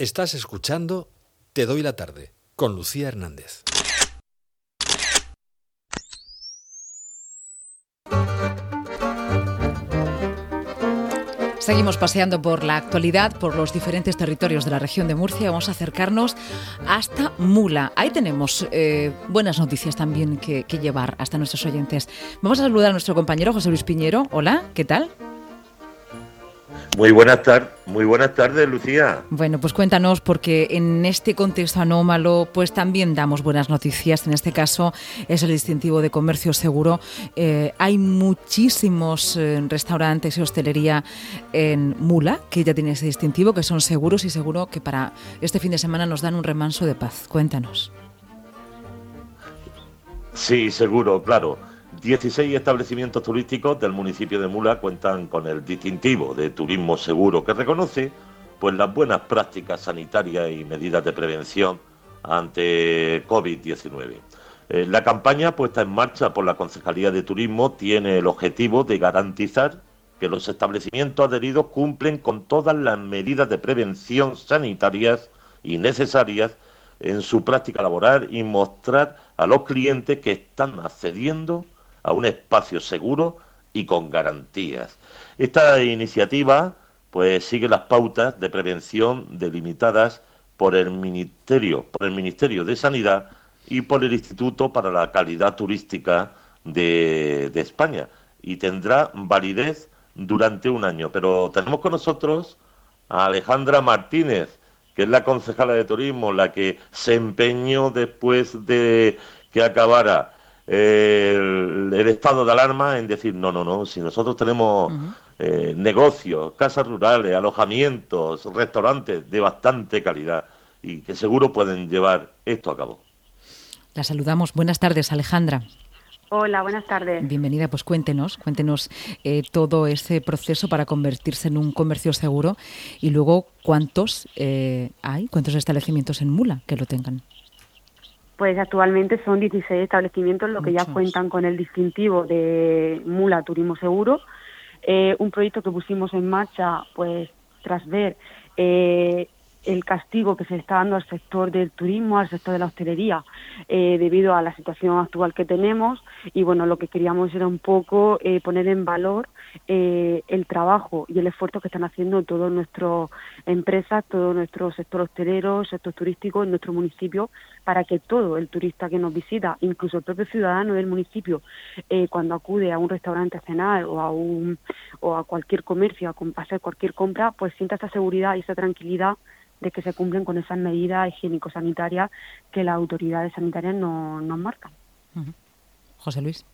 Estás escuchando Te doy la tarde con Lucía Hernández. Seguimos paseando por la actualidad, por los diferentes territorios de la región de Murcia. Vamos a acercarnos hasta Mula. Ahí tenemos eh, buenas noticias también que, que llevar hasta nuestros oyentes. Vamos a saludar a nuestro compañero José Luis Piñero. Hola, ¿qué tal? Muy buenas tardes, muy buenas tardes, Lucía. Bueno, pues cuéntanos, porque en este contexto anómalo, pues también damos buenas noticias. En este caso es el distintivo de comercio seguro. Eh, hay muchísimos eh, restaurantes y hostelería en Mula que ya tienen ese distintivo, que son seguros y seguro que para este fin de semana nos dan un remanso de paz. Cuéntanos. Sí, seguro, claro. 16 establecimientos turísticos del municipio de Mula cuentan con el distintivo de turismo seguro que reconoce pues las buenas prácticas sanitarias y medidas de prevención ante COVID-19. Eh, la campaña puesta en marcha por la Concejalía de Turismo tiene el objetivo de garantizar que los establecimientos adheridos cumplen con todas las medidas de prevención sanitarias y necesarias en su práctica laboral y mostrar a los clientes que están accediendo a un espacio seguro y con garantías. Esta iniciativa pues sigue las pautas de prevención delimitadas por el Ministerio, por el Ministerio de Sanidad y por el Instituto para la Calidad Turística de, de España y tendrá validez durante un año. Pero tenemos con nosotros a Alejandra Martínez, que es la concejala de turismo, la que se empeñó después de que acabara el, estado de alarma en decir, no, no, no, si nosotros tenemos eh, negocios, casas rurales, alojamientos, restaurantes de bastante calidad y que seguro pueden llevar esto a cabo. La saludamos. Buenas tardes, Alejandra. Hola, buenas tardes. Bienvenida, pues cuéntenos, cuéntenos eh, todo ese proceso para convertirse en un comercio seguro y luego cuántos eh, hay, cuántos establecimientos en Mula que lo tengan. Pues actualmente son 16 establecimientos los que ya cuentan con el distintivo de Mula Turismo Seguro, eh, un proyecto que pusimos en marcha pues tras ver eh, el castigo que se está dando al sector del turismo, al sector de la hostelería, eh, debido a la situación actual que tenemos. Y bueno, lo que queríamos era un poco eh, poner en valor eh, el trabajo y el esfuerzo que están haciendo todas nuestras empresas, todo nuestro sector hostelero, sector turístico en nuestro municipio, para que todo el turista que nos visita, incluso el propio ciudadano del municipio, cuando acude a un restaurante a cenar o a, un, o a cualquier comercio a hacer cualquier compra, pues sienta esa seguridad y esa tranquilidad de que se cumplen con esas medidas higiénico-sanitarias que las autoridades sanitarias nos no marcan. José Luis.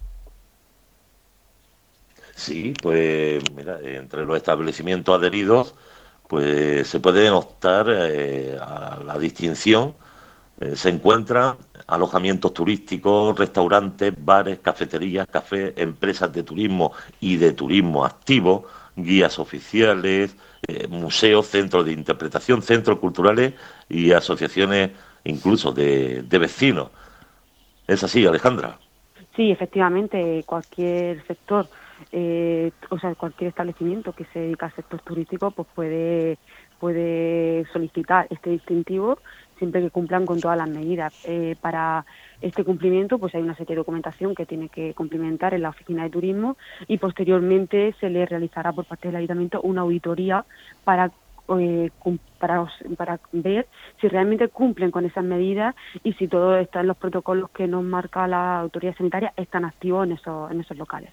Sí, pues mira, entre los establecimientos adheridos, pues se puede optar eh, a la distinción. Eh, se encuentran alojamientos turísticos, restaurantes, bares, cafeterías, cafés, empresas de turismo y de turismo activo, guías oficiales, eh, museos, centros de interpretación, centros culturales y asociaciones incluso de, vecinos. ¿Es así, Alejandra? Sí, efectivamente, cualquier sector, eh, o sea, cualquier establecimiento que se dedica al sector turístico, pues puede, puede solicitar este distintivo siempre que cumplan con todas las medidas. Eh, para este cumplimiento, pues hay una serie de documentación que tiene que cumplimentar en la oficina de turismo y posteriormente se le realizará por parte del ayuntamiento una auditoría para eh, para, para ver si realmente cumplen con esas medidas y si todo está en los protocolos que nos marca la autoridad sanitaria están activos en esos, en esos locales.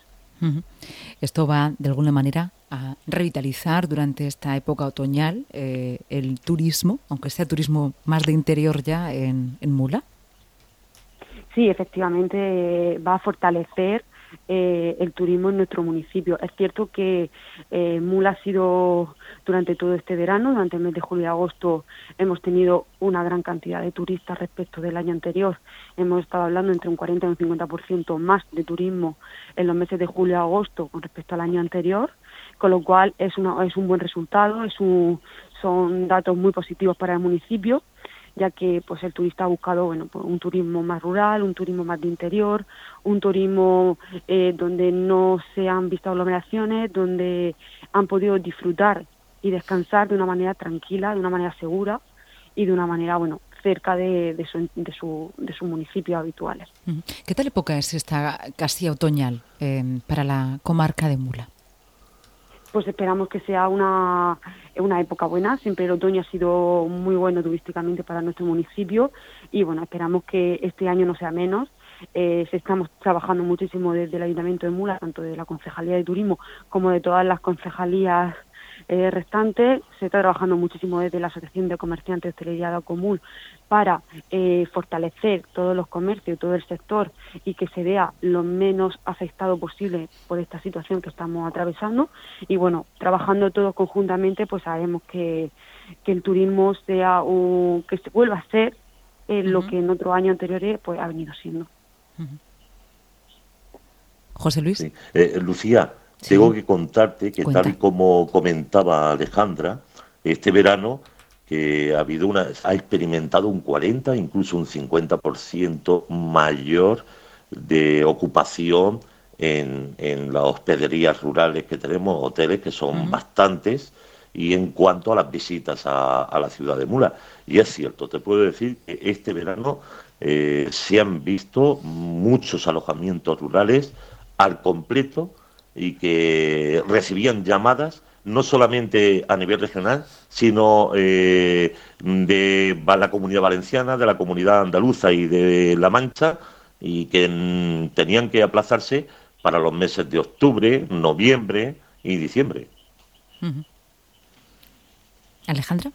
Esto va, de alguna manera, a revitalizar durante esta época otoñal eh, el turismo, aunque sea turismo más de interior ya en, Mula. Sí, efectivamente va a fortalecer eh, el turismo en nuestro municipio. Es cierto que eh, Mula ha sido durante todo este verano, durante el mes de julio y agosto, hemos tenido una gran cantidad de turistas respecto del año anterior. Hemos estado hablando entre un 40 y un 50% más de turismo en los meses de julio y agosto con respecto al año anterior, con lo cual es, una, es un buen resultado, es un, son datos muy positivos para el municipio ya que pues el turista ha buscado bueno pues, un turismo más rural, un turismo más de interior, un turismo eh, donde no se han visto aglomeraciones, donde han podido disfrutar y descansar de una manera tranquila, de una manera segura y de una manera, bueno, cerca de, de, su, de, su, de sus municipios habituales. ¿Qué tal época es esta casi otoñal eh, para la comarca de Mula? Pues esperamos que sea una, una época buena. Siempre el otoño ha sido muy bueno turísticamente para nuestro municipio y bueno, esperamos que este año no sea menos. Eh, estamos trabajando muchísimo desde el Ayuntamiento de Mula, tanto de la Concejalía de Turismo como de todas las concejalías eh, restante. Se está trabajando muchísimo desde la Asociación de Comerciantes de Hostelería Común para eh, fortalecer todos los comercios, todo el sector y que se vea lo menos afectado posible por esta situación que estamos atravesando. Y bueno, trabajando todos conjuntamente, pues sabemos que, que el turismo sea un, que se vuelva a ser eh, lo que en otros años anteriores pues ha venido siendo. José Luis. Eh, Lucía, tengo que contarte que tal y como comentaba Alejandra, este verano que ha habido una, ha experimentado un 40, incluso un 50% mayor de ocupación en, en, las hospederías rurales que tenemos, hoteles que son bastantes, y en cuanto a las visitas a, a, la ciudad de Mula. Y es cierto, te puedo decir que este verano eh, se han visto muchos alojamientos rurales al completo, y que recibían llamadas no solamente a nivel regional, sino eh, de la comunidad valenciana, de la comunidad andaluza y de La Mancha, y que tenían que aplazarse para los meses de octubre, noviembre y diciembre. Alejandra.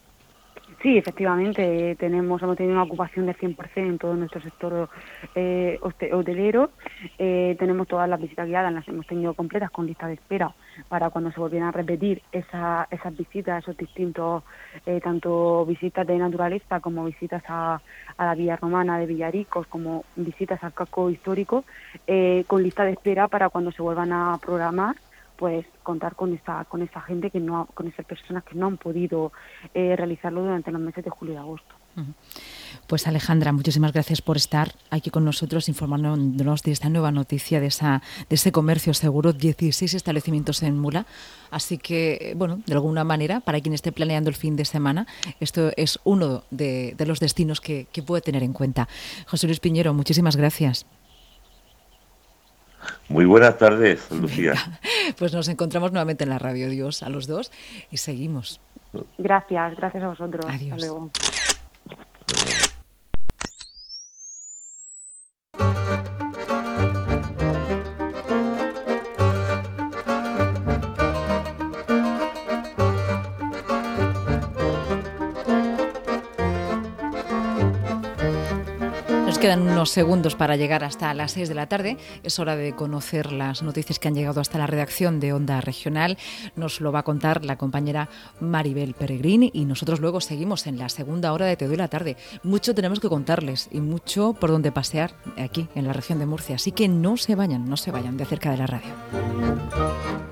Sí, efectivamente, tenemos, hemos tenido una ocupación del 100% en todo nuestro sector eh, hotelero. Eh, tenemos todas las visitas guiadas, las hemos tenido completas con lista de espera para cuando se volvieran a repetir esa, esas visitas, esos distintos, eh, tanto visitas de naturaleza como visitas a, a, la Villa Romana de Villaricos, como visitas al casco histórico, eh, con lista de espera para cuando se vuelvan a programar pues contar con esa con esa gente que no con esas personas que no han podido eh, realizarlo durante los meses de julio y agosto. Pues Alejandra, muchísimas gracias por estar aquí con nosotros informándonos de esta nueva noticia de esa de ese comercio seguro, 16 establecimientos en Mula. Así que, bueno, de alguna manera, para quien esté planeando el fin de semana, esto es uno de, de los destinos que, que puede tener en cuenta. José Luis Piñero, muchísimas gracias. Muy buenas tardes, Lucía. Pues nos encontramos nuevamente en la radio. Dios a los dos y seguimos. Gracias, gracias a vosotros. Adiós. Hasta luego. Quedan unos segundos para llegar hasta las 6 de la tarde. Es hora de conocer las noticias que han llegado hasta la redacción de Onda Regional. Nos lo va a contar la compañera Maribel Peregrín y nosotros luego seguimos en la segunda hora de Te doy la tarde. Mucho tenemos que contarles y mucho por donde pasear aquí en la región de Murcia. Así que no se vayan, no se vayan de cerca de la radio.